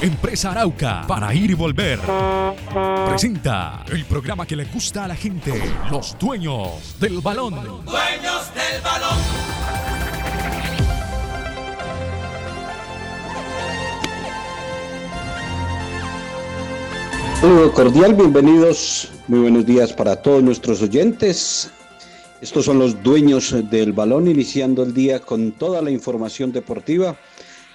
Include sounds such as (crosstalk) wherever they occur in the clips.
Empresa Arauca, para ir y volver. Presenta el programa que le gusta a la gente, los dueños del balón. Dueños del balón. Saludo cordial, bienvenidos, muy buenos días para todos nuestros oyentes. Estos son los dueños del balón, iniciando el día con toda la información deportiva.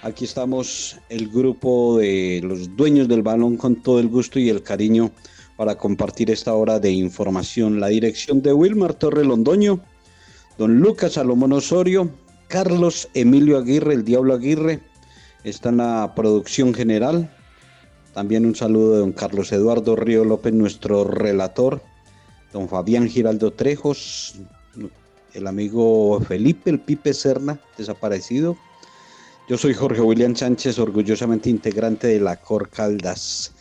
Aquí estamos el grupo de los dueños del balón con todo el gusto y el cariño para compartir esta hora de información. La dirección de Wilmar Torre Londoño, don Lucas Salomón Osorio, Carlos Emilio Aguirre, el Diablo Aguirre, está en la producción general. También un saludo de don Carlos Eduardo Río López, nuestro relator, don Fabián Giraldo Trejos, el amigo Felipe El Pipe Serna, desaparecido. Yo soy Jorge William Sánchez, orgullosamente integrante de la Cor Caldas.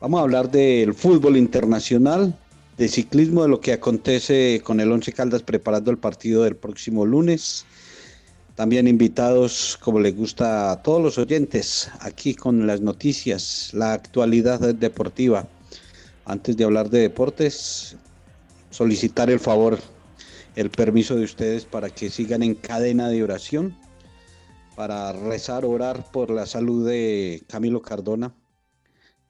Vamos a hablar del fútbol internacional, de ciclismo, de lo que acontece con el Once Caldas preparando el partido del próximo lunes. También invitados, como les gusta a todos los oyentes, aquí con las noticias, la actualidad deportiva. Antes de hablar de deportes, solicitar el favor, el permiso de ustedes para que sigan en cadena de oración, para rezar, orar por la salud de Camilo Cardona.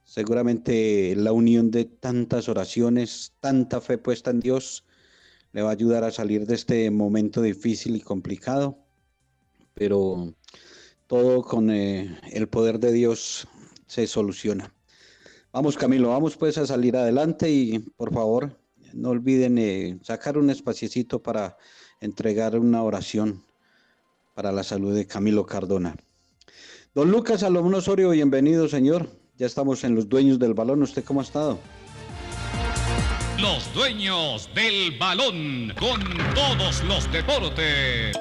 Seguramente la unión de tantas oraciones, tanta fe puesta en Dios, le va a ayudar a salir de este momento difícil y complicado pero todo con eh, el poder de Dios se soluciona. Vamos Camilo, vamos pues a salir adelante y por favor no olviden eh, sacar un espaciecito para entregar una oración para la salud de Camilo Cardona. Don Lucas Salomón Osorio, bienvenido señor. Ya estamos en los dueños del balón. ¿Usted cómo ha estado? Los dueños del balón con todos los deportes.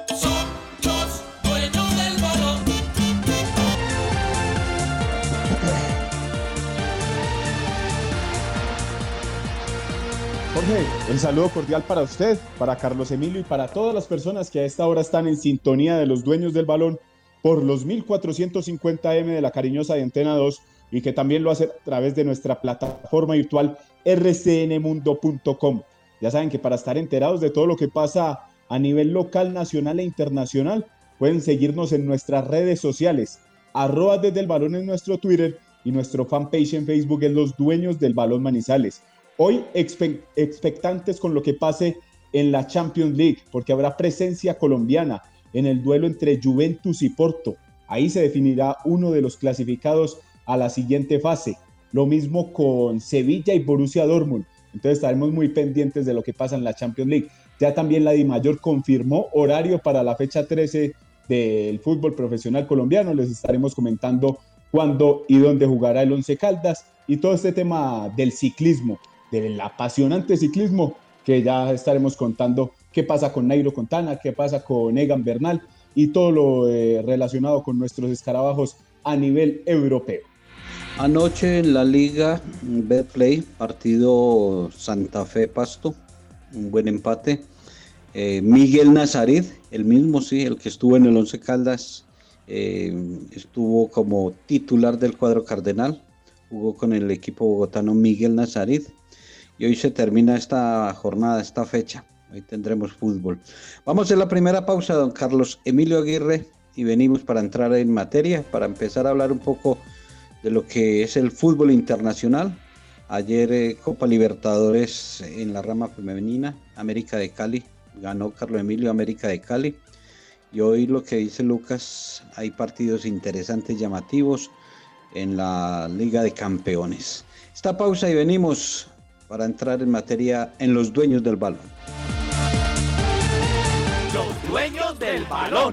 Jorge, el saludo cordial para usted, para Carlos Emilio y para todas las personas que a esta hora están en sintonía de los dueños del balón por los 1450M de la cariñosa de Antena 2 y que también lo hace a través de nuestra plataforma virtual rcnmundo.com. Ya saben que para estar enterados de todo lo que pasa a nivel local, nacional e internacional, pueden seguirnos en nuestras redes sociales. Arroba desde el balón en nuestro Twitter y nuestro fanpage en Facebook es Los Dueños del Balón Manizales. Hoy expectantes con lo que pase en la Champions League, porque habrá presencia colombiana en el duelo entre Juventus y Porto. Ahí se definirá uno de los clasificados a la siguiente fase. Lo mismo con Sevilla y Borussia Dortmund. Entonces estaremos muy pendientes de lo que pasa en la Champions League. Ya también la Mayor confirmó horario para la fecha 13 del fútbol profesional colombiano. Les estaremos comentando cuándo y dónde jugará el Once Caldas y todo este tema del ciclismo del apasionante ciclismo que ya estaremos contando qué pasa con Nairo Contana, qué pasa con Egan Bernal y todo lo eh, relacionado con nuestros escarabajos a nivel europeo. Anoche en la liga Betplay, partido Santa Fe Pasto, un buen empate. Eh, Miguel Nazaret, el mismo, sí, el que estuvo en el Once Caldas, eh, estuvo como titular del cuadro cardenal, jugó con el equipo bogotano Miguel Nazaret y hoy se termina esta jornada, esta fecha. Hoy tendremos fútbol. Vamos a la primera pausa, don Carlos Emilio Aguirre, y venimos para entrar en materia, para empezar a hablar un poco de lo que es el fútbol internacional. Ayer eh, Copa Libertadores en la rama femenina, América de Cali ganó Carlos Emilio América de Cali. Y hoy lo que dice Lucas, hay partidos interesantes, llamativos en la Liga de Campeones. Esta pausa y venimos para entrar en materia en los dueños del balón. Los dueños del balón.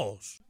0662.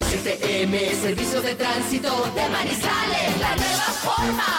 STM, Servicio de Tránsito de Manizales, la nueva forma.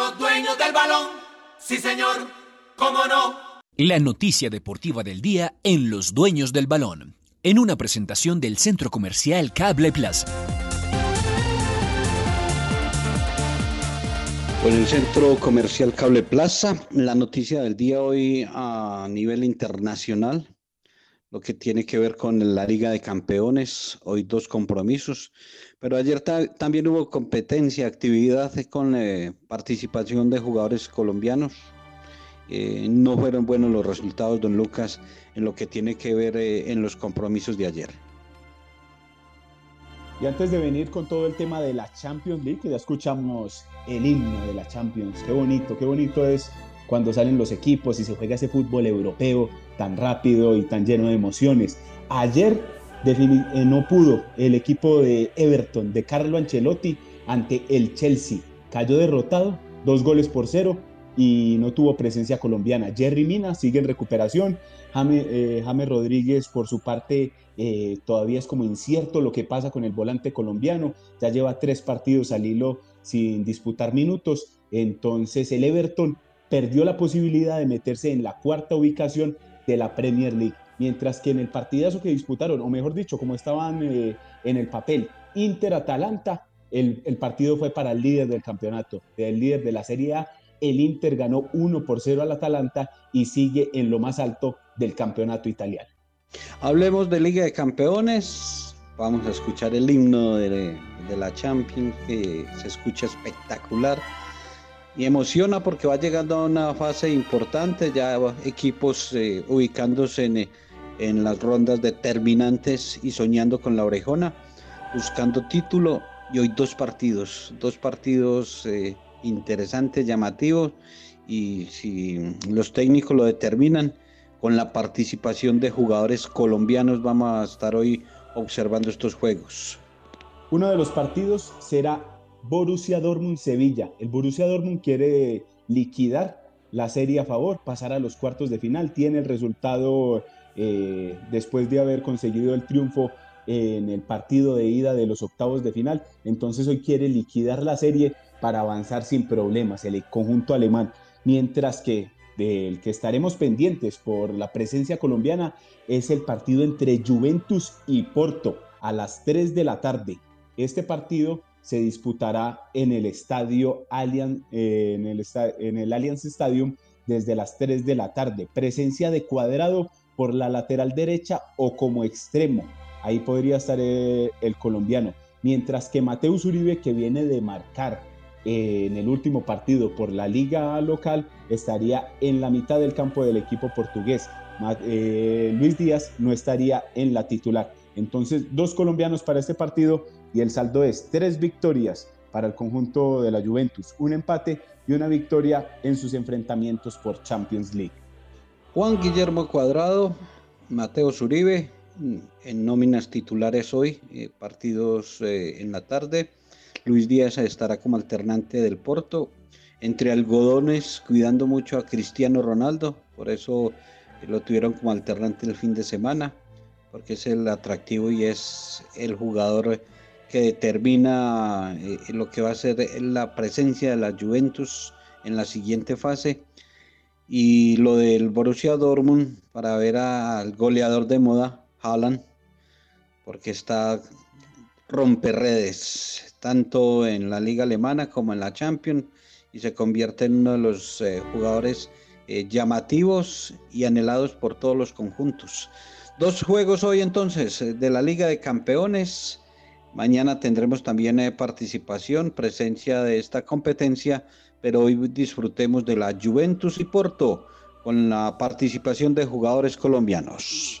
Dueños del balón. Sí, señor. ¿Cómo no? La noticia deportiva del día en Los Dueños del Balón, en una presentación del Centro Comercial Cable Plaza. Con el Centro Comercial Cable Plaza, la noticia del día hoy a nivel internacional, lo que tiene que ver con la Liga de Campeones, hoy dos compromisos, pero ayer ta- también hubo competencia, actividad con eh, participación de jugadores colombianos. Eh, no fueron buenos los resultados, don Lucas, en lo que tiene que ver eh, en los compromisos de ayer. Y antes de venir con todo el tema de la Champions League, ya escuchamos el himno de la Champions, qué bonito, qué bonito es cuando salen los equipos y se juega ese fútbol europeo tan rápido y tan lleno de emociones. Ayer eh, no pudo el equipo de Everton, de Carlo Ancelotti, ante el Chelsea. Cayó derrotado, dos goles por cero y no tuvo presencia colombiana. Jerry Mina sigue en recuperación. Jame, eh, James Rodríguez, por su parte, eh, todavía es como incierto lo que pasa con el volante colombiano. Ya lleva tres partidos al hilo sin disputar minutos. Entonces el Everton perdió la posibilidad de meterse en la cuarta ubicación de la Premier League. Mientras que en el partidazo que disputaron, o mejor dicho, como estaban eh, en el papel, Inter-Atalanta, el, el partido fue para el líder del campeonato, el líder de la Serie A. El Inter ganó 1 por 0 al Atalanta y sigue en lo más alto del campeonato italiano. Hablemos de Liga de Campeones. Vamos a escuchar el himno de, de la Champions que se escucha espectacular y emociona porque va llegando a una fase importante, ya equipos eh, ubicándose en, en las rondas determinantes y soñando con la orejona, buscando título y hoy dos partidos, dos partidos eh, interesantes, llamativos y si los técnicos lo determinan, con la participación de jugadores colombianos vamos a estar hoy observando estos juegos. Uno de los partidos será Borussia Dortmund-Sevilla. El Borussia Dortmund quiere liquidar la serie a favor, pasar a los cuartos de final. Tiene el resultado eh, después de haber conseguido el triunfo en el partido de ida de los octavos de final. Entonces hoy quiere liquidar la serie para avanzar sin problemas el conjunto alemán. Mientras que del que estaremos pendientes por la presencia colombiana es el partido entre Juventus y Porto a las 3 de la tarde. Este partido se disputará en el estadio Allianz, eh, en, el en el Allianz Stadium desde las 3 de la tarde. Presencia de cuadrado por la lateral derecha o como extremo. Ahí podría estar eh, el colombiano. Mientras que Mateus Uribe, que viene de marcar eh, en el último partido por la liga local, estaría en la mitad del campo del equipo portugués. Luis Díaz no estaría en la titular. Entonces, dos colombianos para este partido y el saldo es tres victorias para el conjunto de la Juventus, un empate y una victoria en sus enfrentamientos por Champions League. Juan Guillermo Cuadrado, Mateo Zuribe, en nóminas titulares hoy, eh, partidos eh, en la tarde. Luis Díaz estará como alternante del Porto, entre algodones, cuidando mucho a Cristiano Ronaldo, por eso eh, lo tuvieron como alternante el fin de semana, porque es el atractivo y es el jugador que determina lo que va a ser la presencia de la Juventus en la siguiente fase y lo del Borussia Dortmund para ver al goleador de moda, Haaland, porque está rompe redes, tanto en la liga alemana como en la Champions, y se convierte en uno de los eh, jugadores eh, llamativos y anhelados por todos los conjuntos. Dos juegos hoy entonces eh, de la Liga de Campeones. Mañana tendremos también participación, presencia de esta competencia pero hoy disfrutemos de la Juventus y Porto con la participación de jugadores colombianos.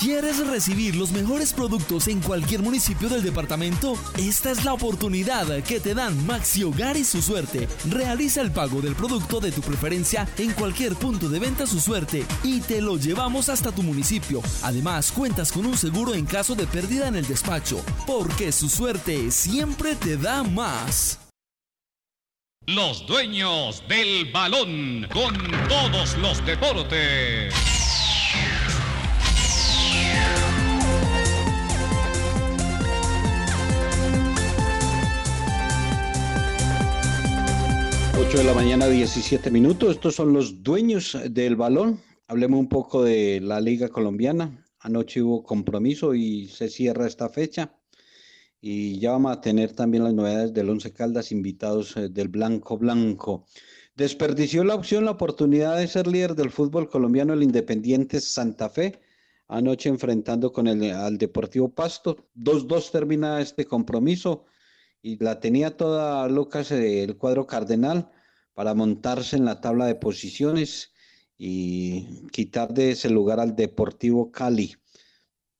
¿Quieres recibir los mejores productos en cualquier municipio del departamento? Esta es la oportunidad que te dan Maxi Hogar y su suerte. Realiza el pago del producto de tu preferencia en cualquier punto de venta su suerte y te lo llevamos hasta tu municipio. Además, cuentas con un seguro en caso de pérdida en el despacho, porque su suerte siempre te da más. Los dueños del balón con todos los deportes. 8 de la mañana, 17 minutos. Estos son los dueños del balón. Hablemos un poco de la Liga Colombiana. Anoche hubo compromiso y se cierra esta fecha. Y ya vamos a tener también las novedades del Once Caldas, invitados eh, del Blanco Blanco. Desperdició la opción, la oportunidad de ser líder del fútbol colombiano el Independiente Santa Fe. Anoche enfrentando con el al Deportivo Pasto. 2-2 termina este compromiso y la tenía toda Lucas el cuadro cardenal para montarse en la tabla de posiciones y quitar de ese lugar al Deportivo Cali.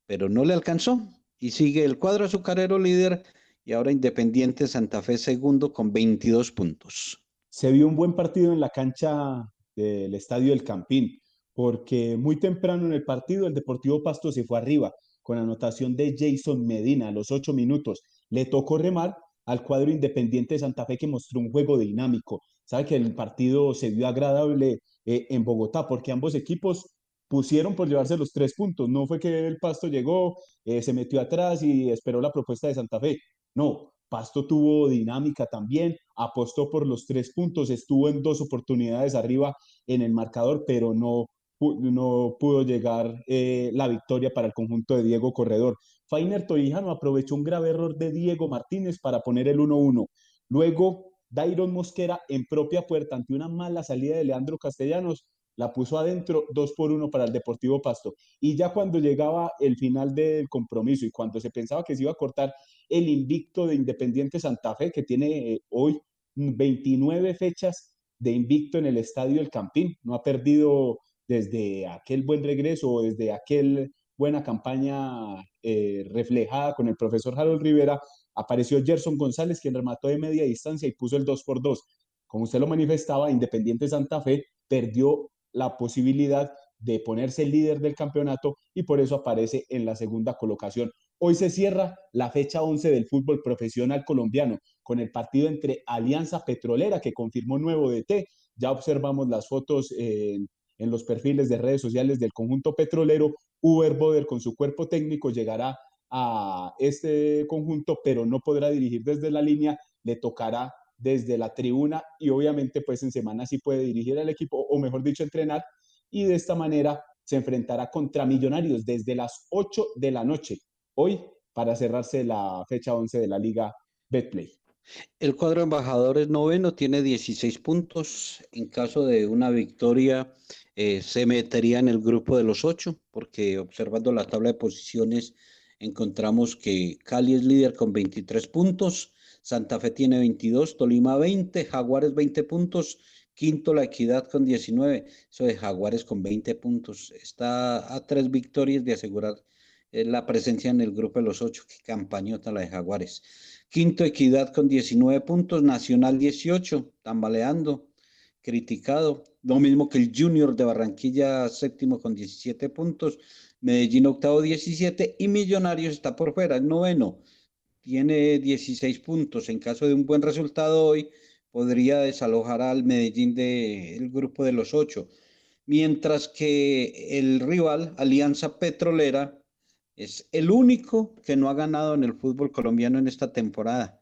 Pero no le alcanzó. Y sigue el cuadro azucarero líder y ahora Independiente Santa Fe segundo con 22 puntos. Se vio un buen partido en la cancha del Estadio del Campín, porque muy temprano en el partido el Deportivo Pasto se fue arriba con anotación de Jason Medina a los ocho minutos. Le tocó remar al cuadro Independiente de Santa Fe que mostró un juego dinámico. Sabe que el partido se vio agradable eh, en Bogotá porque ambos equipos pusieron por llevarse los tres puntos. No fue que el Pasto llegó, eh, se metió atrás y esperó la propuesta de Santa Fe. No, Pasto tuvo dinámica también, apostó por los tres puntos, estuvo en dos oportunidades arriba en el marcador, pero no, no pudo llegar eh, la victoria para el conjunto de Diego Corredor. Fainer Torijano aprovechó un grave error de Diego Martínez para poner el 1-1. Luego, Dairon Mosquera en propia puerta ante una mala salida de Leandro Castellanos la puso adentro, dos por uno para el Deportivo Pasto. Y ya cuando llegaba el final del compromiso y cuando se pensaba que se iba a cortar el invicto de Independiente Santa Fe, que tiene eh, hoy 29 fechas de invicto en el Estadio El Campín, no ha perdido desde aquel buen regreso desde aquel buena campaña eh, reflejada con el profesor Harold Rivera, apareció Gerson González, quien remató de media distancia y puso el 2 por 2. Como usted lo manifestaba, Independiente Santa Fe perdió la posibilidad de ponerse líder del campeonato y por eso aparece en la segunda colocación. Hoy se cierra la fecha 11 del fútbol profesional colombiano con el partido entre Alianza Petrolera que confirmó nuevo DT. Ya observamos las fotos en, en los perfiles de redes sociales del conjunto petrolero. Uber Boder con su cuerpo técnico llegará a este conjunto, pero no podrá dirigir desde la línea, le tocará desde la tribuna y obviamente pues en semana sí puede dirigir al equipo o mejor dicho entrenar y de esta manera se enfrentará contra Millonarios desde las 8 de la noche hoy para cerrarse la fecha 11 de la liga Betplay. El cuadro embajadores noveno tiene 16 puntos. En caso de una victoria, eh, se metería en el grupo de los ocho, porque observando la tabla de posiciones, encontramos que Cali es líder con 23 puntos, Santa Fe tiene 22, Tolima 20, Jaguares 20 puntos, quinto la Equidad con 19, eso de Jaguares con 20 puntos. Está a tres victorias de asegurar eh, la presencia en el grupo de los ocho, que campañota la de Jaguares. Quinto Equidad con 19 puntos, Nacional 18, tambaleando, criticado. Lo mismo que el Junior de Barranquilla, séptimo con 17 puntos, Medellín octavo 17 y Millonarios está por fuera, el noveno tiene 16 puntos. En caso de un buen resultado hoy, podría desalojar al Medellín del grupo de los ocho. Mientras que el rival, Alianza Petrolera, es el único que no ha ganado en el fútbol colombiano en esta temporada,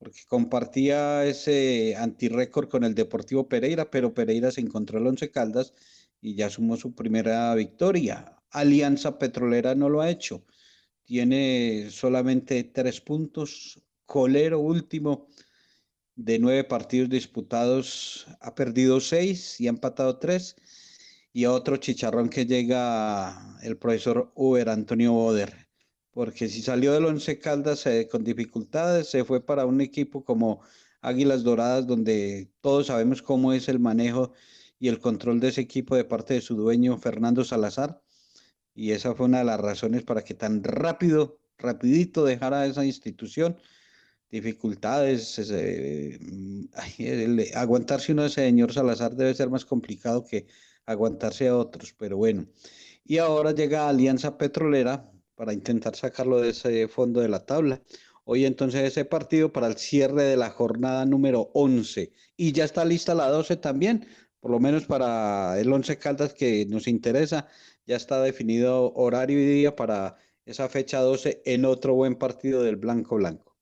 porque compartía ese antirécord con el Deportivo Pereira, pero Pereira se encontró el Once Caldas y ya sumó su primera victoria. Alianza Petrolera no lo ha hecho tiene solamente tres puntos. Colero último de nueve partidos disputados ha perdido seis y ha empatado tres. Y otro chicharrón que llega el profesor Uber Antonio Boder. Porque si salió del Once Caldas eh, con dificultades, se fue para un equipo como Águilas Doradas, donde todos sabemos cómo es el manejo y el control de ese equipo de parte de su dueño Fernando Salazar y esa fue una de las razones para que tan rápido, rapidito dejara esa institución. Dificultades, mm, aguantarse uno de ese señor Salazar debe ser más complicado que aguantarse a otros, pero bueno. Y ahora llega Alianza Petrolera para intentar sacarlo de ese fondo de la tabla. Hoy entonces ese partido para el cierre de la jornada número 11. Y ya está lista la 12 también, por lo menos para el 11 Caldas que nos interesa ya está definido horario y día para esa fecha 12 en otro buen partido del Blanco Blanco.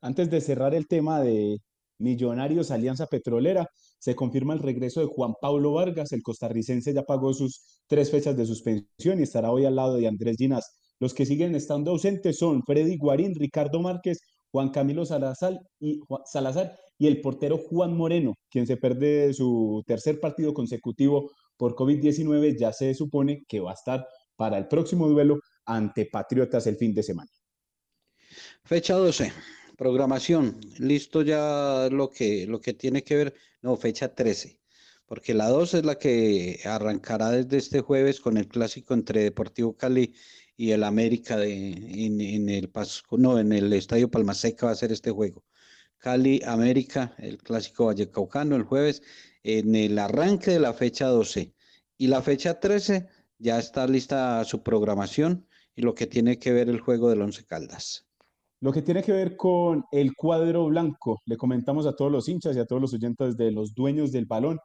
Antes de cerrar el tema de Millonarios Alianza Petrolera, se confirma el regreso de Juan Pablo Vargas, el costarricense ya pagó sus tres fechas de suspensión y estará hoy al lado de Andrés Ginás. Los que siguen estando ausentes son Freddy Guarín, Ricardo Márquez, Juan Camilo Salazar y, Salazar y el portero Juan Moreno, quien se pierde su tercer partido consecutivo por COVID-19 ya se supone que va a estar para el próximo duelo ante Patriotas el fin de semana. Fecha 12, programación, listo ya lo que, lo que tiene que ver, no, fecha 13, porque la 12 es la que arrancará desde este jueves con el clásico entre Deportivo Cali y el América de, en, en el Pasco, no, en el Estadio Palmaseca va a ser este juego. Cali, América, el clásico Vallecaucano el jueves, en el arranque de la fecha 12. Y la fecha 13 ya está lista su programación y lo que tiene que ver el juego del Once Caldas. Lo que tiene que ver con el cuadro blanco, le comentamos a todos los hinchas y a todos los oyentes de los dueños del balón.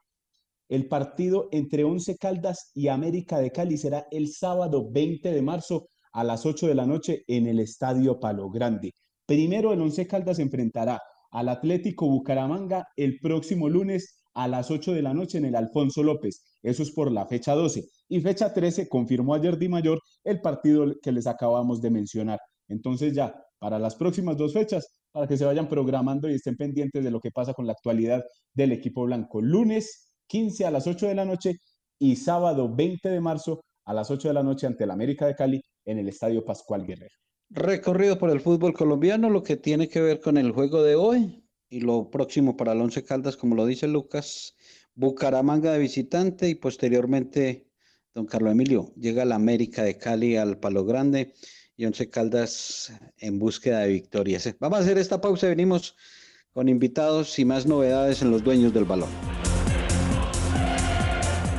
El partido entre Once Caldas y América de Cali será el sábado 20 de marzo a las 8 de la noche en el Estadio Palo Grande. Primero el Once Caldas se enfrentará al Atlético Bucaramanga el próximo lunes a las 8 de la noche en el Alfonso López. Eso es por la fecha 12. Y fecha 13 confirmó ayer Di Mayor el partido que les acabamos de mencionar. Entonces ya, para las próximas dos fechas, para que se vayan programando y estén pendientes de lo que pasa con la actualidad del equipo blanco. Lunes 15 a las 8 de la noche y sábado 20 de marzo a las 8 de la noche ante el América de Cali en el Estadio Pascual Guerrero. Recorrido por el fútbol colombiano, lo que tiene que ver con el juego de hoy y lo próximo para el Once Caldas, como lo dice Lucas, Bucaramanga de visitante y posteriormente, don Carlos Emilio, llega la América de Cali al Palo Grande y Once Caldas en búsqueda de victorias. Vamos a hacer esta pausa y venimos con invitados y más novedades en los dueños del balón.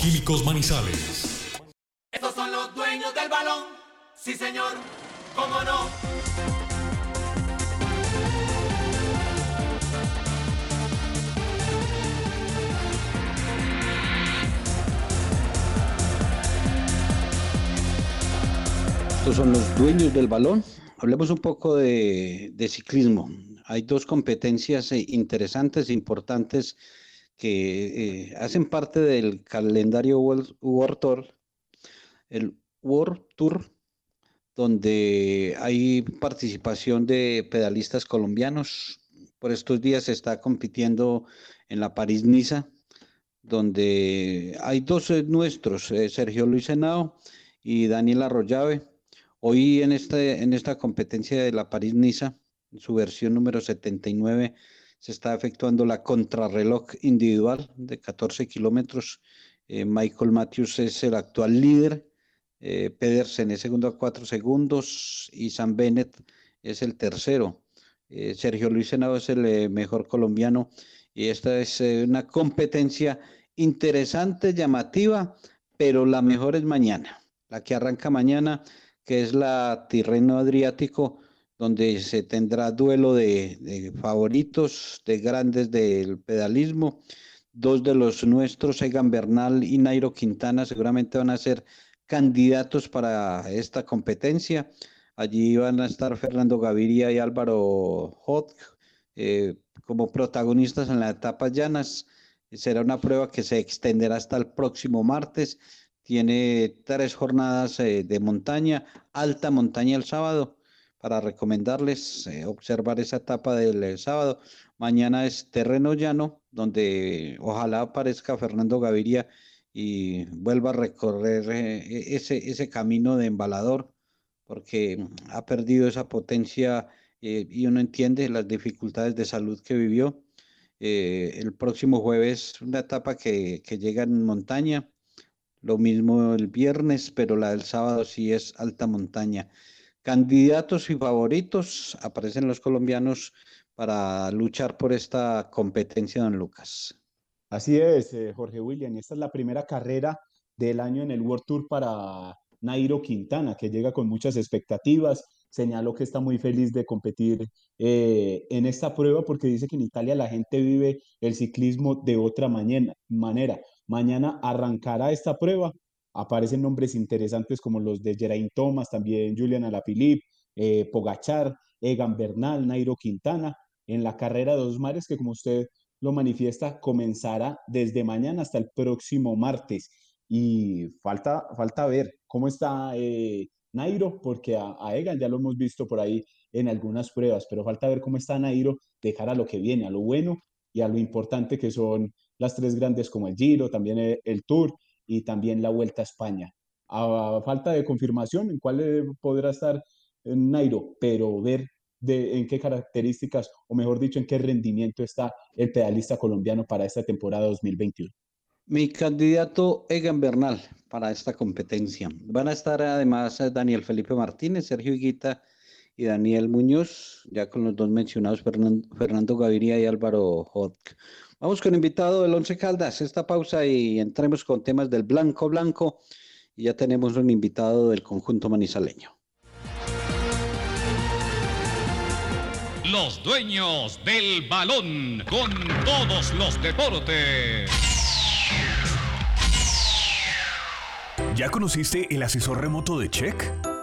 Químicos Manizales. Estos son los dueños del balón. Sí, señor. ¿Cómo no? Estos son los dueños del balón. Hablemos un poco de, de ciclismo. Hay dos competencias eh, interesantes, importantes, que eh, hacen parte del calendario World, Tour. El World Tour, donde hay participación de pedalistas colombianos. Por estos días se está compitiendo en la París-Niza, donde hay dos eh, nuestros, eh, Sergio Luis Henao y Daniel Arroyave. Hoy en, este, en esta competencia de la París-Niza, su versión número 79, se está efectuando la contrarreloj individual de 14 kilómetros. Eh, Michael Matthews es el actual líder, eh, Pedersen es segundo a 4 segundos y Sam Bennett es el tercero. Eh, Sergio Luis Senado es el mejor colombiano y esta es una competencia interesante, llamativa, pero la mejor es mañana, la que arranca mañana, que es la Tirreno Adriático, donde se tendrá duelo de, favoritos, de grandes del pedalismo. Dos de los nuestros, Egan Bernal y Nairo Quintana, seguramente van a ser candidatos para esta competencia. Allí van a estar Fernando Gaviria y Álvaro Hot eh, como protagonistas en las etapas llanas. Será una prueba que se extenderá hasta el próximo martes. Tiene tres jornadas eh, de montaña, alta montaña el sábado, para recomendarles eh, observar esa etapa del eh, sábado. Mañana es terreno llano, donde ojalá aparezca Fernando Gaviria y vuelva a recorrer eh, ese, ese camino de embalador, porque mm, ha perdido esa potencia eh, y uno entiende las dificultades de salud que vivió. Eh, el próximo jueves una etapa que, que llega en montaña, lo mismo el viernes, pero la del sábado sí es alta montaña. Candidatos y favoritos, aparecen los colombianos para luchar por esta competencia, don Lucas. Así es, eh, Jorge William, esta es la primera carrera del año en el World Tour para Nairo Quintana, que llega con muchas expectativas. Señaló que está muy feliz de competir eh, en esta prueba porque dice que en Italia la gente vive el ciclismo de otra mañana- manera. Mañana arrancará esta prueba. Aparecen nombres interesantes como los de Geraint Thomas, también Julian Alaphilippe, eh, Pogachar, Egan Bernal, Nairo Quintana, en la carrera de dos mares que como usted lo manifiesta comenzará desde mañana hasta el próximo martes. Y falta, falta ver cómo está eh, Nairo, porque a, Egan ya lo hemos visto por ahí en algunas pruebas, pero falta ver cómo está Nairo de cara a lo que viene, a lo bueno y a lo importante que son las tres grandes como el Giro, también el, el Tour y también la Vuelta a España. A falta de confirmación en cuál eh, podrá estar eh, Nairo, pero ver de en qué características, o mejor dicho, en qué rendimiento está el pedalista colombiano para esta temporada 2021. Mi candidato Egan Bernal para esta competencia. Van a estar además eh, Daniel Felipe Martínez, Sergio Higuita y Daniel Muñoz, ya con los dos mencionados, Fernan- Fernando Gaviria y Álvaro Hodk. Vamos con invitado del Once Caldas, esta pausa y entremos con temas del blanco blanco. Y ya tenemos un invitado del conjunto manizaleño. Los dueños del balón con todos los deportes. ¿Ya conociste el asesor remoto de Check?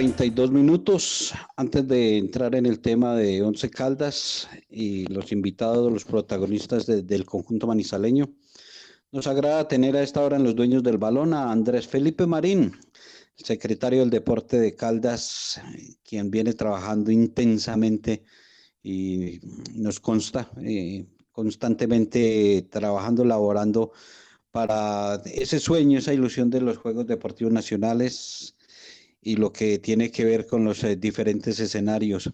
32 minutos. Antes de entrar en el tema de Once Caldas y los invitados, los protagonistas de- del conjunto manizaleño, nos agrada tener a esta hora en los dueños del balón a Andrés Felipe Marín, secretario del Deporte de Caldas, quien viene trabajando intensamente y nos consta eh, constantemente trabajando, laborando para ese sueño, esa ilusión de los Juegos Deportivos Nacionales y lo que tiene que ver con los eh, diferentes escenarios.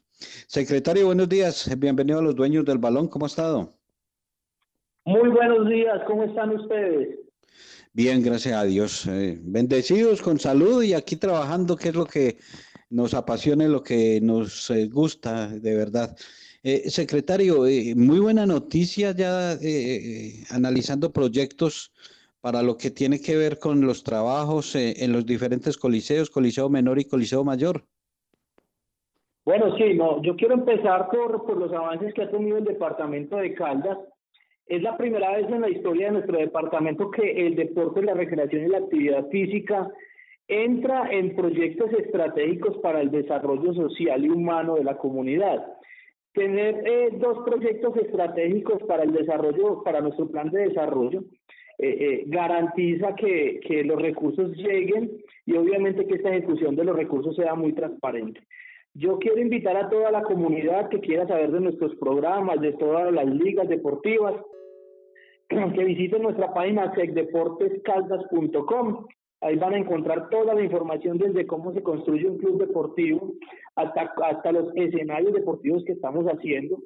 Secretario, buenos días. Bienvenido a los dueños del balón. ¿Cómo ha estado? Muy buenos días, ¿cómo están ustedes? Bien, gracias a Dios. Eh, bendecidos con salud y aquí trabajando, que es lo que nos apasiona y lo que nos eh, gusta, de verdad. Eh, secretario, muy buena noticia ya analizando proyectos para lo que tiene que ver con los trabajos eh, en los diferentes coliseos, Coliseo Menor y Coliseo Mayor. Bueno, sí, no, yo quiero empezar por, por los avances que ha tenido el departamento de Caldas. Es la primera vez en la historia de nuestro departamento que el deporte, la recreación y la actividad física entra en proyectos estratégicos para el desarrollo social y humano de la comunidad. tener eh, dos proyectos estratégicos para el desarrollo, para nuestro plan de desarrollo, eh, eh, garantiza que, que los recursos lleguen y obviamente que esta ejecución de los recursos sea muy transparente. Yo quiero invitar a toda la comunidad que quiera saber de nuestros programas, de todas las ligas deportivas, (clears throat) que visiten nuestra página secdeportescaldas.com. Ahí van a encontrar toda la información desde cómo se construye un club deportivo hasta, hasta los escenarios deportivos que estamos haciendo.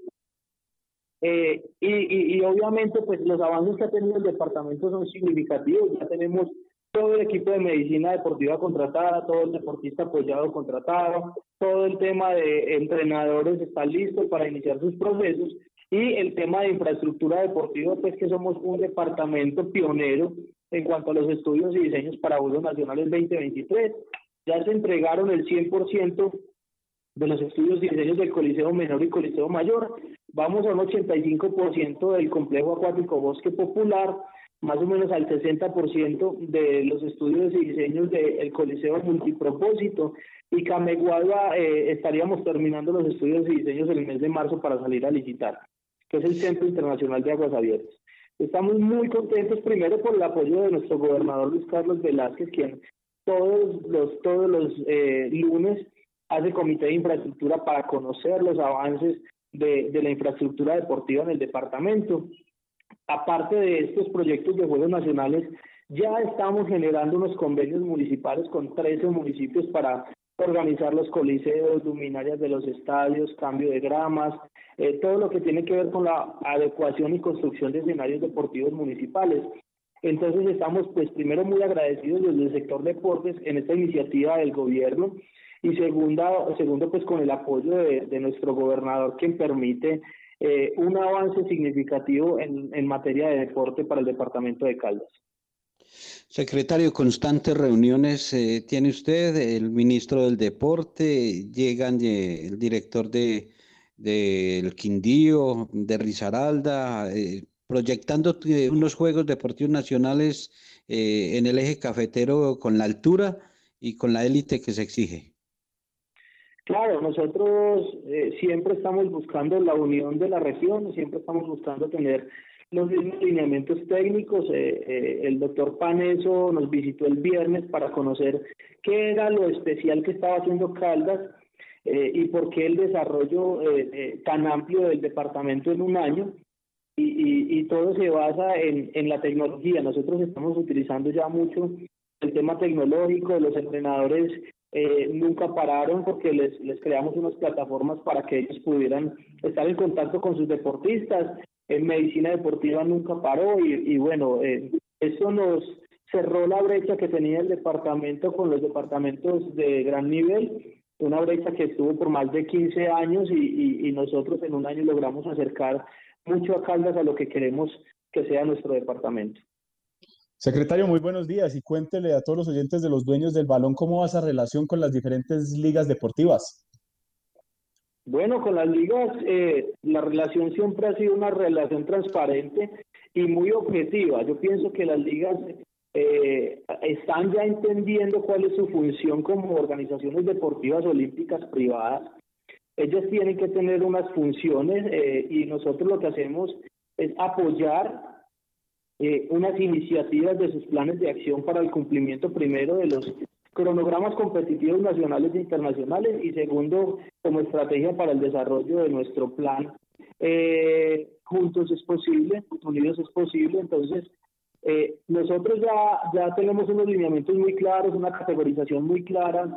Eh, y, y, y obviamente pues los avances que ha tenido el departamento son significativos. Ya tenemos todo el equipo de medicina deportiva contratada, todo el deportista apoyado contratado, todo el tema de entrenadores está listo para iniciar sus procesos y el tema de infraestructura deportiva, pues que somos un departamento pionero en cuanto a los estudios y diseños para Juegos Nacionales 2023. Ya se entregaron el 100% de los estudios y diseños del Coliseo Menor y Coliseo Mayor. Vamos a un 85% del complejo acuático Bosque Popular, más o menos al 60% de los estudios y diseños del Coliseo Multipropósito y Camegualba eh, estaríamos terminando los estudios y diseños en el mes de marzo para salir a licitar, que es el Centro Internacional de Aguas Abiertas. Estamos muy contentos primero por el apoyo de nuestro gobernador Luis Carlos Velázquez, quien todos los todos los eh, lunes hace comité de infraestructura para conocer los avances de, de la infraestructura deportiva en el departamento. Aparte de estos proyectos de Juegos Nacionales, ya estamos generando unos convenios municipales con 13 municipios para organizar los coliseos, luminarias de los estadios, cambio de gramas, eh, todo lo que tiene que ver con la adecuación y construcción de escenarios deportivos municipales. Entonces estamos pues primero muy agradecidos desde el sector deportes en esta iniciativa del gobierno y segunda, segundo pues con el apoyo de, nuestro gobernador quien permite eh, un avance significativo en, en materia de deporte para el departamento de Caldas. Secretario, constantes reuniones eh, tiene usted, el ministro del Deporte, llegan eh, el director de del Quindío, de Risaralda, eh, proyectando eh, unos Juegos Deportivos Nacionales eh, en el eje cafetero con la altura y con la élite que se exige. Claro, nosotros eh, siempre estamos buscando la unión de la región, siempre estamos buscando tener los mismos lineamientos técnicos. Eh, eh, el doctor Paneso nos visitó el viernes para conocer qué era lo especial que estaba haciendo Caldas eh, y por qué el desarrollo tan amplio del departamento en un año. Y, todo se basa en, en la tecnología. Nosotros estamos utilizando ya mucho el tema tecnológico, los entrenadores eh, nunca pararon porque les, les creamos unas plataformas para que ellos pudieran estar en contacto con sus deportistas. En medicina deportiva nunca paró y, y bueno, eh, eso nos cerró la brecha que tenía el departamento con los departamentos de gran nivel, una brecha que estuvo por más de 15 años y, nosotros en un año logramos acercar mucho a Caldas a lo que queremos que sea nuestro departamento. Secretario, muy buenos días y cuéntele a todos los oyentes de los dueños del balón cómo va esa relación con las diferentes ligas deportivas. Bueno, con las ligas, eh, la relación siempre ha sido una relación transparente y muy objetiva. Yo pienso que las ligas eh, están ya entendiendo cuál es su función como organizaciones deportivas olímpicas privadas. Ellas tienen que tener unas funciones eh, y nosotros lo que hacemos es apoyar eh, unas iniciativas de sus planes de acción para el cumplimiento primero de los cronogramas competitivos nacionales e internacionales y segundo como estrategia para el desarrollo de nuestro plan. Eh, juntos es posible unidos es posible. Entonces eh, nosotros ya ya tenemos unos lineamientos muy claros una categorización muy clara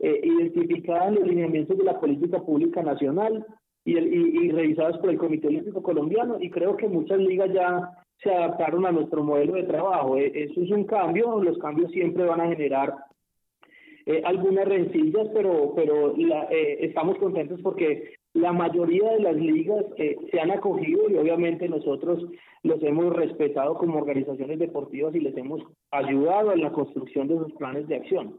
eh, identificada en los lineamientos de la política pública nacional y, el, y, y revisados por el Comité Olímpico Colombiano. Y creo que muchas ligas ya se adaptaron a nuestro modelo de trabajo. Eh, eso es un cambio, los cambios siempre van a generar eh, algunas rencillas, pero, pero la, eh, estamos contentos porque la mayoría de las ligas eh, se han acogido y obviamente nosotros los hemos respetado como organizaciones deportivas y les hemos ayudado en la construcción de sus planes de acción.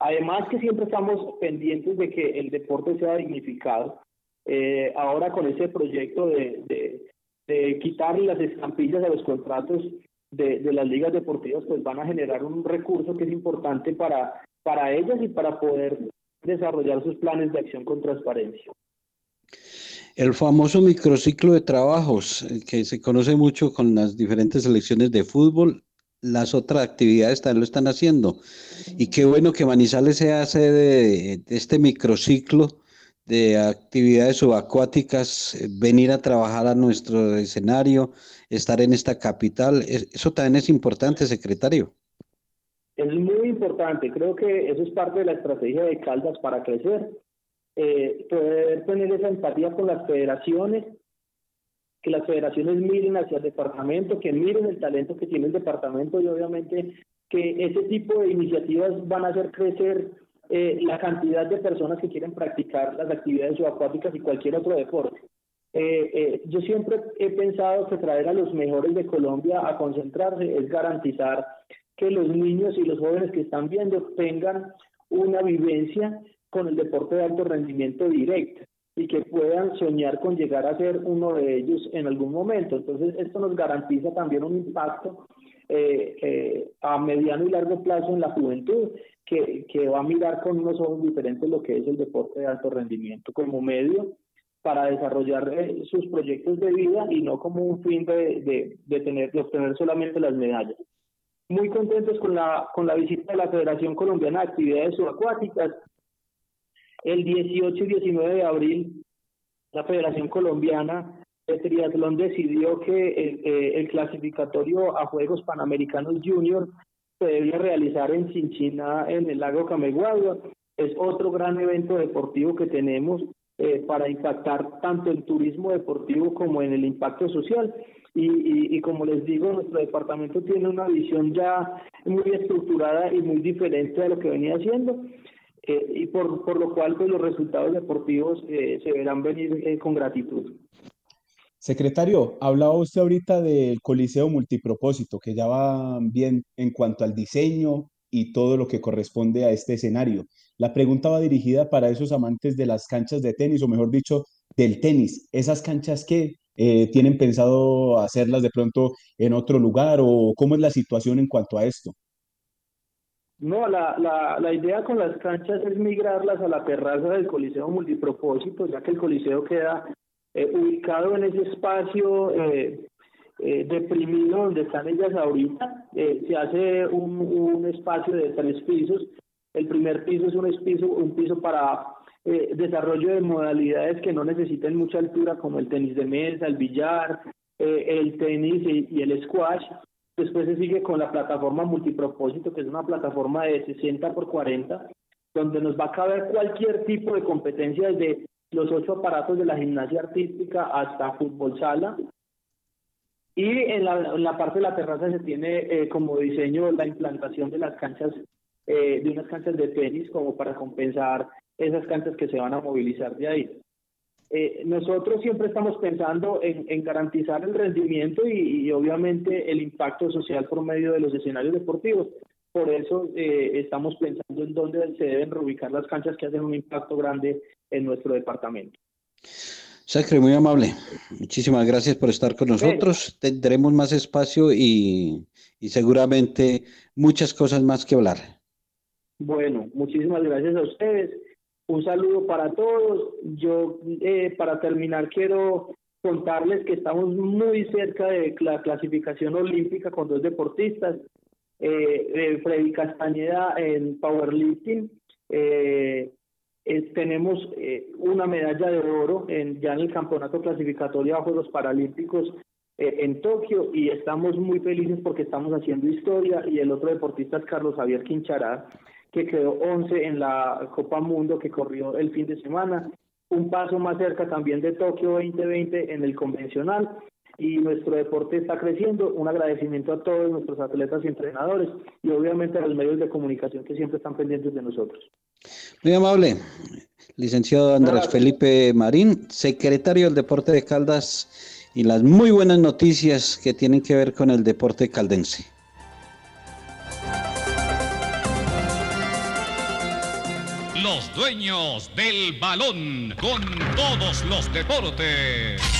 Además que siempre estamos pendientes de que el deporte sea dignificado. Eh, ahora con ese proyecto de, de, de quitar las estampillas a los contratos de, de las ligas deportivas, pues van a generar un recurso que es importante para para ellas y para poder desarrollar sus planes de acción con transparencia. El famoso microciclo de trabajos, eh, que se conoce mucho con las diferentes selecciones de fútbol, las otras actividades también lo están haciendo. Y qué bueno que Manizales sea sede de, este microciclo de actividades subacuáticas, eh, venir a trabajar a nuestro escenario, estar en esta capital. Es- Eso también es importante, secretario. Es muy importante, creo que eso es parte de la estrategia de Caldas para crecer. Eh, poder tener esa empatía con las federaciones, que las federaciones miren hacia el departamento, que miren el talento que tiene el departamento y obviamente que ese tipo de iniciativas van a hacer crecer eh, la cantidad de personas que quieren practicar las actividades subacuáticas y cualquier otro deporte. Eh, eh, yo siempre he pensado que traer a los mejores de Colombia a concentrarse es garantizar que los niños y los jóvenes que están viendo tengan una vivencia con el deporte de alto rendimiento directo y que puedan soñar con llegar a ser uno de ellos en algún momento. Entonces, esto nos garantiza también un impacto eh, eh, a mediano y largo plazo en la juventud que, que va a mirar con unos ojos diferentes lo que es el deporte de alto rendimiento como medio para desarrollar eh, sus proyectos de vida y no como un fin de, de, de tener de obtener solamente las medallas. Muy contentos con la con la visita de la Federación Colombiana de Actividades Subacuáticas. El 18 y 19 de abril, la Federación Colombiana Triatlón decidió que el, eh, el clasificatorio a Juegos Panamericanos Junior se debía realizar en Chinchina, en el lago Cameguagua. Es otro gran evento deportivo que tenemos eh, para impactar tanto el turismo deportivo como en el impacto social. Y, y, y como les digo, nuestro departamento tiene una visión ya muy estructurada y muy diferente a lo que venía haciendo. Eh, y por, por lo cual pues los resultados deportivos eh, se verán venir eh, con gratitud. Secretario, hablaba usted ahorita del Coliseo Multipropósito, que ya va bien en cuanto al diseño y todo lo que corresponde a este escenario. La pregunta va dirigida para esos amantes de las canchas de tenis, o mejor dicho, del tenis. ¿Esas canchas qué? Eh, ¿Tienen pensado hacerlas de pronto en otro lugar o cómo es la situación en cuanto a esto? No, la, la, la idea con las canchas es migrarlas a la terraza del Coliseo Multipropósito, ya que el Coliseo queda eh, ubicado en ese espacio eh, eh, deprimido donde están ellas ahorita. Eh, se hace un, un espacio de tres pisos. El primer piso es un piso, un piso para eh, desarrollo de modalidades que no necesiten mucha altura, como el tenis de mesa, el billar, eh, el tenis y, y el squash. Después se sigue con la plataforma multipropósito, que es una plataforma de 60 por 40, donde nos va a caber cualquier tipo de competencia, desde los ocho aparatos de la gimnasia artística hasta fútbol sala. Y en la, en la parte de la terraza se tiene eh, como diseño la implantación de las canchas, eh, de unas canchas de tenis, como para compensar esas canchas que se van a movilizar de ahí. Eh, nosotros siempre estamos pensando en, garantizar el rendimiento y, obviamente el impacto social por medio de los escenarios deportivos. Por eso eh, estamos pensando en dónde se deben reubicar las canchas que hacen un impacto grande en nuestro departamento. Sacre, muy amable. Muchísimas gracias por estar con nosotros. Tendremos más espacio y, y seguramente muchas cosas más que hablar. Bueno, muchísimas gracias a ustedes. Un saludo para todos. Yo, eh, para terminar, quiero contarles que estamos muy cerca de la clasificación olímpica con dos deportistas. Eh, eh, Freddy Castañeda en powerlifting. Eh, tenemos una medalla de oro en, ya en el campeonato clasificatorio a Juegos Paralímpicos en Tokio y estamos muy felices porque estamos haciendo historia y el otro deportista es Carlos Javier Quinchará que quedó 11 en la Copa Mundo que corrió el fin de semana. Un paso más cerca también de Tokio 2020 en el convencional. Y nuestro deporte está creciendo. Un agradecimiento a todos nuestros atletas y entrenadores y obviamente a los medios de comunicación que siempre están pendientes de nosotros. Muy amable. Licenciado Andrés Felipe Marín, secretario del Deporte de Caldas y las muy buenas noticias que tienen que ver con el deporte caldense. Los dueños del balón con todos los deportes.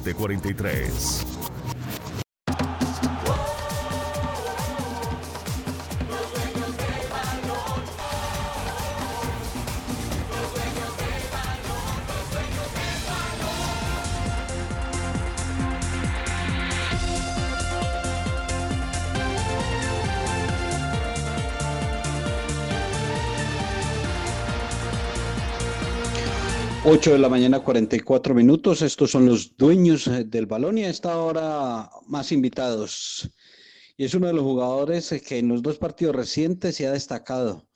743. Ocho de la mañana, 44 minutos. Estos son los dueños eh, del balón y a esta hora más invitados. Y es uno de los jugadores eh, que en los dos partidos recientes se ha destacado.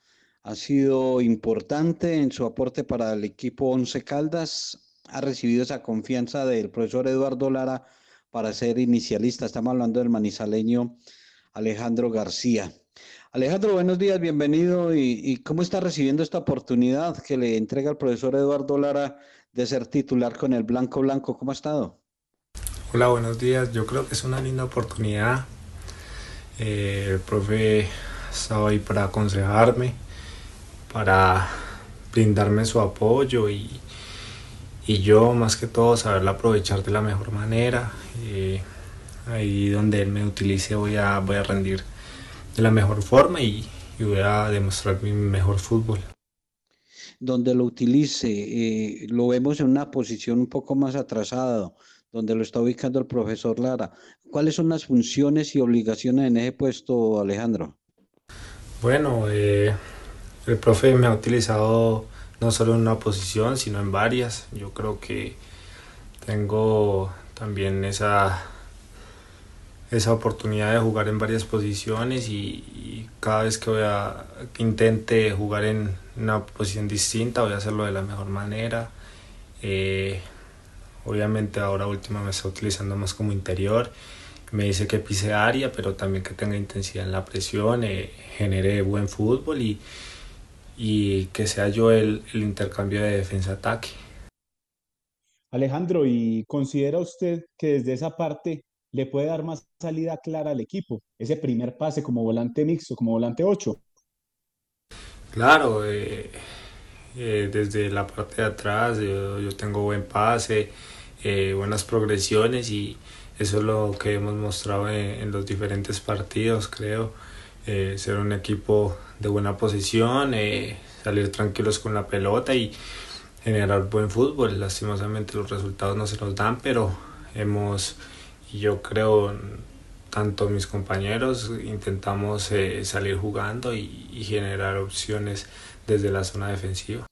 Ha sido importante en su aporte para el equipo Once Caldas. Ha recibido esa confianza del profesor Eduardo Lara para ser inicialista. Estamos hablando del manizaleño Alejandro García. Alejandro, buenos días, bienvenido. ¿Y, cómo está recibiendo esta oportunidad que le entrega el profesor Eduardo Lara de ser titular con el Blanco Blanco? ¿Cómo ha estado? Hola, buenos días. Yo creo que es una linda oportunidad. Eh, el profe estaba ahí para aconsejarme, para brindarme su apoyo y, yo más que todo saberla aprovechar de la mejor manera. Eh, ahí donde él me utilice voy a, voy a rendir de la mejor forma y, voy a demostrar mi mejor fútbol. Donde lo utilice, eh, lo vemos en una posición un poco más atrasada, donde lo está ubicando el profesor Lara. ¿Cuáles son las funciones y obligaciones en ese puesto, Alejandro? Bueno, eh, el profe me ha utilizado no solo en una posición, sino en varias. Yo creo que tengo también esa esa oportunidad de jugar en varias posiciones y, cada vez que voy a que intente jugar en una posición distinta voy a hacerlo de la mejor manera. Eh, obviamente ahora última me está utilizando más como interior. Me dice que pise área pero también que tenga intensidad en la presión eh, genere buen fútbol y, y que sea yo el, el intercambio de defensa-ataque. Alejandro, ¿y considera usted que desde esa parte le puede dar más salida clara al equipo, ese primer pase como volante mixto, como volante 8. Claro, eh, eh, desde la parte de atrás yo, tengo buen pase, eh, buenas progresiones y eso es lo que hemos mostrado en, los diferentes partidos, creo. ser un equipo de buena posición, salir tranquilos con la pelota y generar buen fútbol. Lastimosamente los resultados no se nos dan, pero hemos yo creo, tanto mis compañeros intentamos eh, salir jugando y, generar opciones desde la zona defensiva.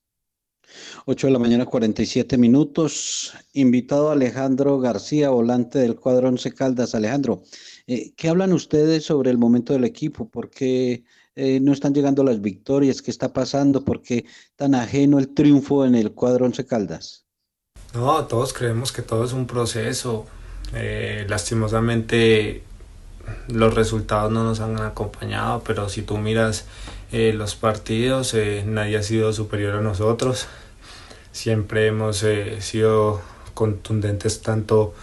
8 de la mañana, 47 minutos. Invitado Alejandro García, volante del cuadro Once Caldas. Alejandro, eh, ¿qué hablan ustedes sobre el momento del equipo? ¿Por qué eh, no están llegando las victorias? ¿Qué está pasando? ¿Por qué tan ajeno el triunfo en el cuadro Once Caldas? No, todos creemos que todo es un proceso. Eh, lastimosamente los resultados no nos han acompañado, pero si tú miras eh, los partidos, eh, nadie ha sido superior a nosotros. Siempre hemos sido contundentes tanto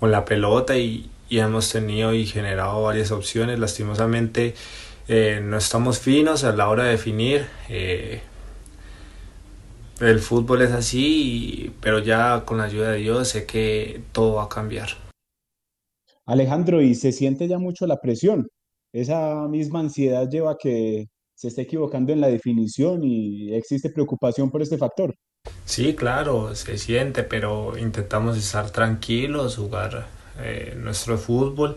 con la pelota y, y, hemos tenido y generado varias opciones. Lastimosamente no estamos finos a la hora de definir. el fútbol es así, pero ya con la ayuda de Dios sé que todo va a cambiar. Alejandro, y se siente ya mucho la presión. Esa misma ansiedad lleva a que se esté equivocando en la definición y existe preocupación por este factor. Sí, claro, se siente, pero intentamos estar tranquilos, jugar eh, nuestro fútbol.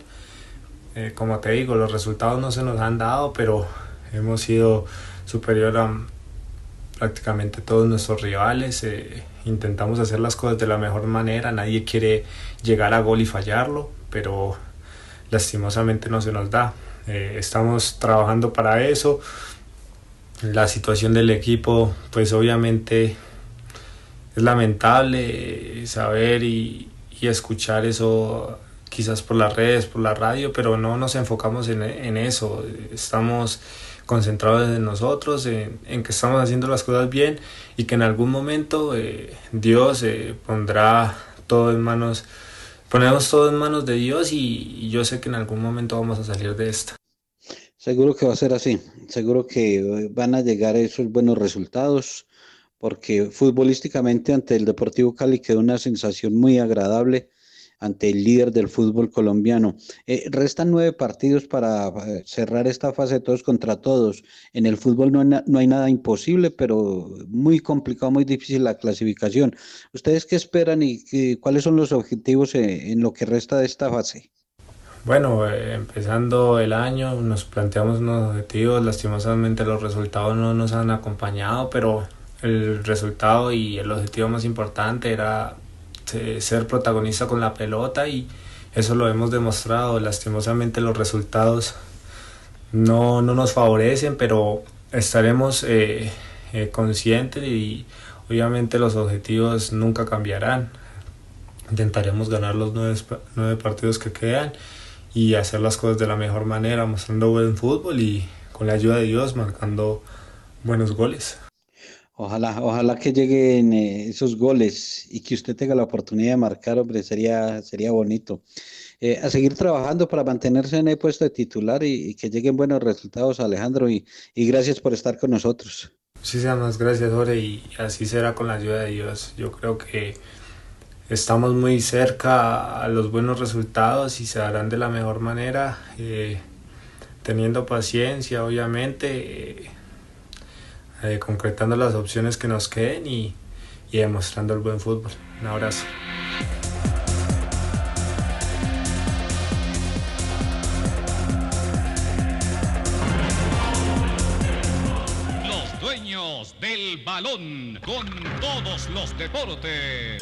Eh, como te digo, los resultados no se nos han dado, pero hemos sido superior a prácticamente todos nuestros rivales. eh, intentamos hacer las cosas de la mejor manera. Nadie quiere llegar a gol y fallarlo, pero lastimosamente no se nos da. Eh, estamos trabajando para eso. La situación del equipo, pues obviamente es lamentable eh, saber y, escuchar eso quizás por las redes, por la radio, pero no nos enfocamos en, eso. Estamos concentrados en nosotros, en, que estamos haciendo las cosas bien y que en algún momento eh, Dios pondrá todo en manos, ponemos todo en manos de Dios y, yo sé que en algún momento vamos a salir de esta. Seguro que va a ser así, seguro que eh, van a llegar esos buenos resultados, porque futbolísticamente ante el Deportivo Cali quedó una sensación muy agradable ante el líder del fútbol colombiano. Eh, restan nueve partidos para eh, cerrar esta fase todos contra todos. En el fútbol no hay, no hay nada imposible, pero muy complicado, muy difícil la clasificación. ¿Ustedes qué esperan y qué- cuáles son los objetivos eh, en lo que resta de esta fase? Bueno, empezando el año nos planteamos unos objetivos, lastimosamente los resultados no nos han acompañado, pero el resultado y el objetivo más importante era eh, ser protagonista con la pelota y eso lo hemos demostrado, lastimosamente los resultados no, no nos favorecen, pero estaremos eh, eh, conscientes y obviamente los objetivos nunca cambiarán. Intentaremos ganar los nueve, nueve partidos que quedan y hacer las cosas de la mejor manera, mostrando buen fútbol y con la ayuda de Dios marcando buenos goles. Ojalá, ojalá que lleguen eh, esos goles y que usted tenga la oportunidad de marcar, hombre, sería, sería bonito. Eh, a seguir trabajando para mantenerse en el puesto de titular y, que lleguen buenos resultados, Alejandro, y, y gracias por estar con nosotros. Muchísimas gracias, Jorge, y así será con la ayuda de Dios. Yo creo que estamos muy cerca a los buenos resultados y se darán de la mejor manera, eh, teniendo paciencia, obviamente, eh, concretando las opciones que nos queden y, y demostrando el buen fútbol. Un abrazo. Los dueños del balón con todos los deportes.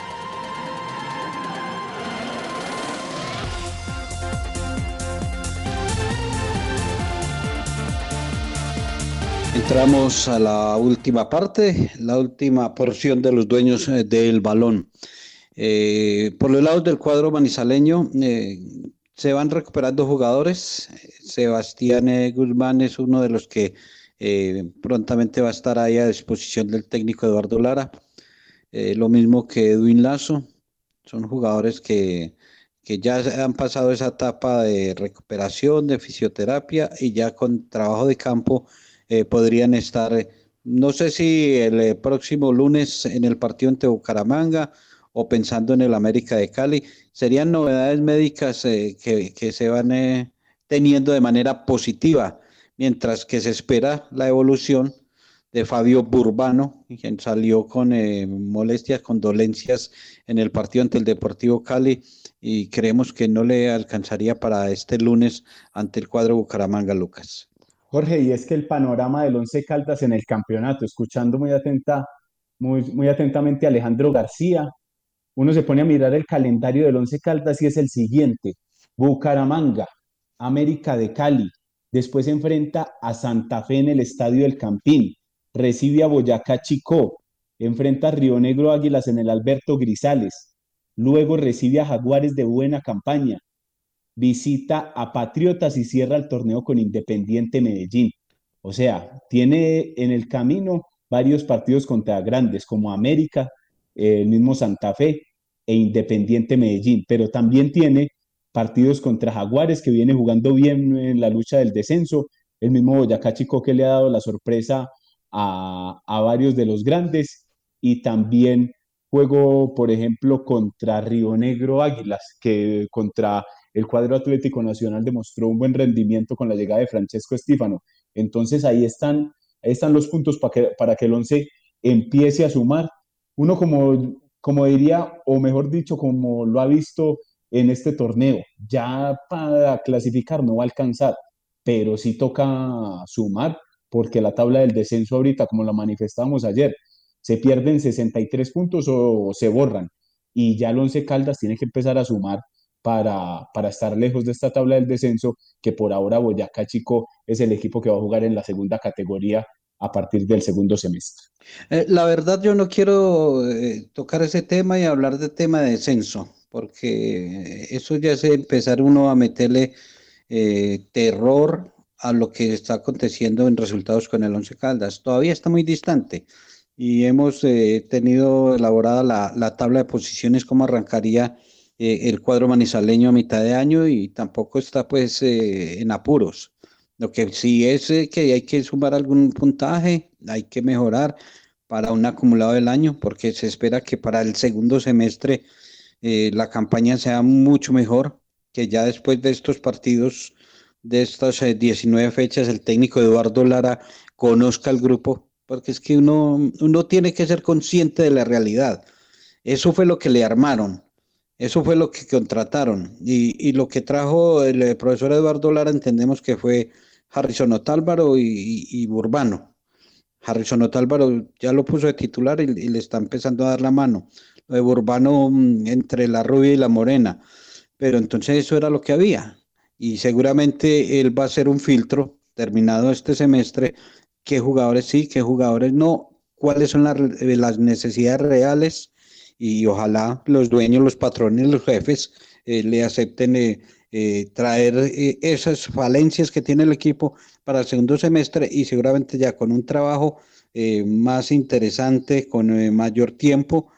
Entramos a la última parte, la última porción de los dueños eh, del balón. Eh, por los lados del cuadro manizaleño eh, se van recuperando jugadores. Sebastián eh, Guzmán es uno de los que prontamente va a estar ahí a disposición del técnico Eduardo Lara. Lo mismo que Edwin Lazo. Son jugadores que, que ya han pasado esa etapa de recuperación, de fisioterapia y ya con trabajo de campo eh, podrían estar, eh, no sé si el eh, próximo lunes en el partido ante Bucaramanga o pensando en el América de Cali. Serían novedades médicas eh, que, se van eh, teniendo de manera positiva, mientras que se espera la evolución de Fabio Burbano, quien salió con eh, molestias, con dolencias en el partido ante el Deportivo Cali y creemos que no le alcanzaría para este lunes ante el cuadro Bucaramanga, Lucas. Jorge, y es que el panorama del Once Caldas en el campeonato, escuchando muy atenta, muy, muy atentamente a Alejandro García, uno se pone a mirar el calendario del Once Caldas y es el siguiente: Bucaramanga, América de Cali, después enfrenta a Santa Fe en el Estadio del Campín, recibe a Boyacá Chicó, enfrenta a Río Negro Águilas en el Alberto Grisales, luego recibe a Jaguares de buena campaña, visita a Patriotas y cierra el torneo con Independiente Medellín. O sea, tiene en el camino varios partidos contra grandes como América, el mismo Santa Fe e Independiente Medellín, pero también tiene partidos contra Jaguares que viene jugando bien en la lucha del descenso, el mismo Boyacá Chico que le ha dado la sorpresa a, a varios de los grandes y también juego, por ejemplo, contra Río Negro Águilas, que contra el cuadro Atlético Nacional demostró un buen rendimiento con la llegada de Francesco Estífano. Entonces ahí están, ahí están los puntos para que, para que el 11 empiece a sumar. Uno como, como diría, o mejor dicho, como lo ha visto en este torneo, ya para clasificar no va a alcanzar, pero sí toca sumar, porque la tabla del descenso ahorita, como la manifestamos ayer, se pierden 63 puntos o se borran. Y ya el Once Caldas tiene que empezar a sumar para, para estar lejos de esta tabla del descenso, que por ahora Boyacá Chico es el equipo que va a jugar en la segunda categoría a partir del segundo semestre. Eh, la verdad yo no quiero eh, tocar ese tema y hablar de tema de descenso, porque eso ya es empezar uno a meterle eh, terror a lo que está aconteciendo en resultados con el Once Caldas. Todavía está muy distante y hemos tenido elaborada la, la, tabla de posiciones, cómo arrancaría eh, el cuadro manizaleño a mitad de año y tampoco está pues eh, en apuros. Lo que sí es que hay que sumar algún puntaje, hay que mejorar para un acumulado del año, porque se espera que para el segundo semestre la campaña sea mucho mejor, que ya después de estos partidos, de estas 19 fechas, el técnico Eduardo Lara conozca el grupo porque es que uno, uno tiene que ser consciente de la realidad. Eso fue lo que le armaron, eso fue lo que contrataron y, y lo que trajo el, el, profesor Eduardo Lara entendemos que fue Harrison Otálvaro y, y, Burbano. Harrison Otálvaro ya lo puso de titular y, le está empezando a dar la mano. Lo de Burbano mm, entre la rubia y la morena. Pero entonces eso era lo que había. Y seguramente él va a ser un filtro terminado este semestre qué jugadores sí, qué jugadores no, cuáles son las, las necesidades reales y ojalá los dueños, los patrones, los jefes eh, le acepten eh, eh, traer eh, esas falencias que tiene el equipo para el segundo semestre y seguramente ya con un trabajo eh, más interesante, con mayor tiempo,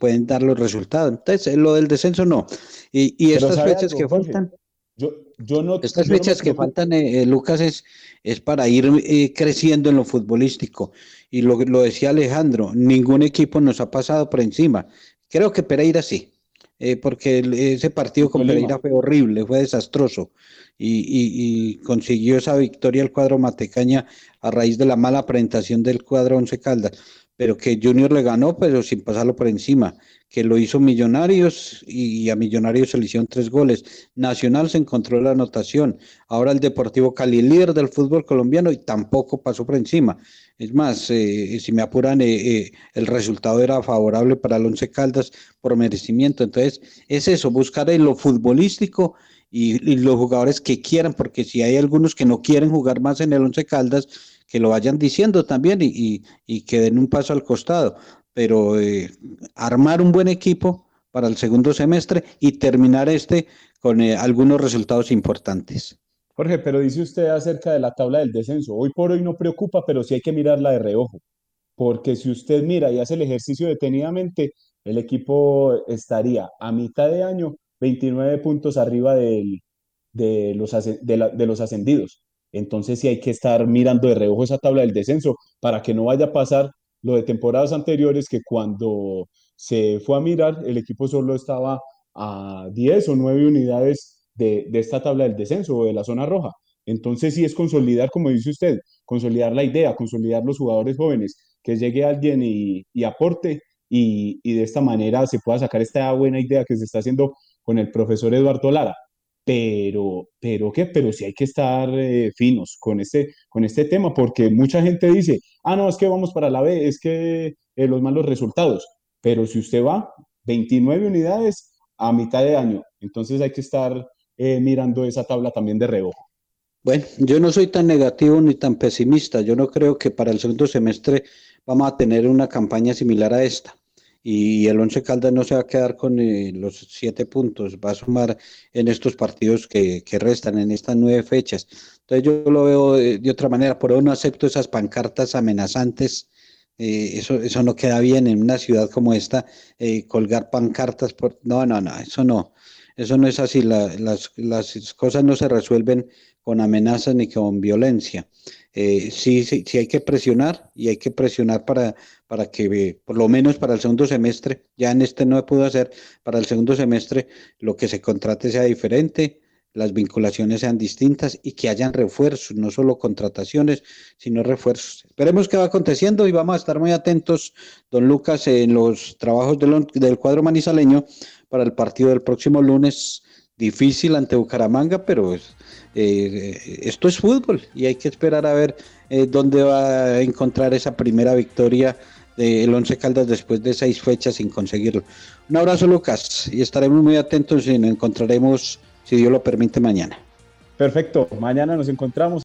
pueden dar los resultados. Entonces, lo del descenso no. Y, y estas fechas algo, que faltan. Yo, yo no, Estas yo fechas no que faltan, eh, Lucas, es, es para ir eh, creciendo en lo futbolístico. Y lo, lo decía Alejandro, ningún equipo nos ha pasado por encima. Creo que Pereira sí, eh, porque ese partido con Pereira fue horrible, fue desastroso. Y, y, y, consiguió esa victoria el cuadro Matecaña a raíz de la mala presentación del cuadro Once Caldas. Pero que Junior le ganó, pero sin pasarlo por encima que lo hizo Millonarios y a Millonarios se le hicieron tres goles. Nacional se encontró la anotación. Ahora el Deportivo Cali, líder del fútbol colombiano, y tampoco pasó por encima. Es más, eh, si me apuran, eh, eh, el resultado era favorable para el Once Caldas por merecimiento. Entonces, es eso, buscar en lo futbolístico y, los jugadores que quieran, porque si hay algunos que no quieren jugar más en el Once Caldas, que lo vayan diciendo también y, y, y que den un paso al costado pero eh, armar un buen equipo para el segundo semestre y terminar este con eh, algunos resultados importantes. Jorge, pero dice usted acerca de la tabla del descenso. Hoy por hoy no preocupa, pero sí hay que mirarla de reojo. Porque si usted mira y hace el ejercicio detenidamente, el equipo estaría a mitad de año 29 puntos arriba del, de, los, de, los ascendidos. Entonces sí hay que estar mirando de reojo esa tabla del descenso para que no vaya a pasar lo de temporadas anteriores que cuando se fue a mirar el equipo solo estaba a 10 o 9 unidades de, esta tabla del descenso o de la zona roja. Entonces sí es consolidar, como dice usted, consolidar la idea, consolidar los jugadores jóvenes, que llegue alguien y, y aporte y, de esta manera se pueda sacar esta buena idea que se está haciendo con el profesor Eduardo Lara. Pero, pero qué, pero sí hay que estar eh, finos con este, con este tema, porque mucha gente dice, ah, no, es que vamos para la B, es que eh, los malos resultados. Pero si usted va 29 unidades a mitad de año, entonces hay que estar eh, mirando esa tabla también de reojo. Bueno, yo no soy tan negativo ni tan pesimista. Yo no creo que para el segundo semestre vamos a tener una campaña similar a esta. Y el Once Caldas no se va a quedar con eh, los siete puntos, va a sumar en estos partidos que, que restan, en estas nueve fechas. Entonces yo lo veo de, de otra manera. Por eso no acepto esas pancartas amenazantes. Eh, eso, eso no queda bien en una ciudad como esta, eh, colgar pancartas. Por... No, no, no, eso no. Eso no es así. La, las, las cosas no se resuelven con amenazas ni con violencia. Eh, sí, sí, sí hay que presionar y hay que presionar para, para que, eh, por lo menos para el segundo semestre, ya en este no se pudo hacer, para el segundo semestre lo que se contrate sea diferente, las vinculaciones sean distintas y que hayan refuerzos, no solo contrataciones, sino refuerzos. Esperemos que va aconteciendo y vamos a estar muy atentos, don Lucas, en los trabajos del, del cuadro manizaleño para el partido del próximo lunes. Difícil ante Bucaramanga, pero eh, esto es fútbol y hay que esperar a ver eh, dónde va a encontrar esa primera victoria del Once Caldas después de seis fechas sin conseguirlo. Un abrazo Lucas y estaremos muy atentos y nos encontraremos, si Dios lo permite, mañana. Perfecto, mañana nos encontramos.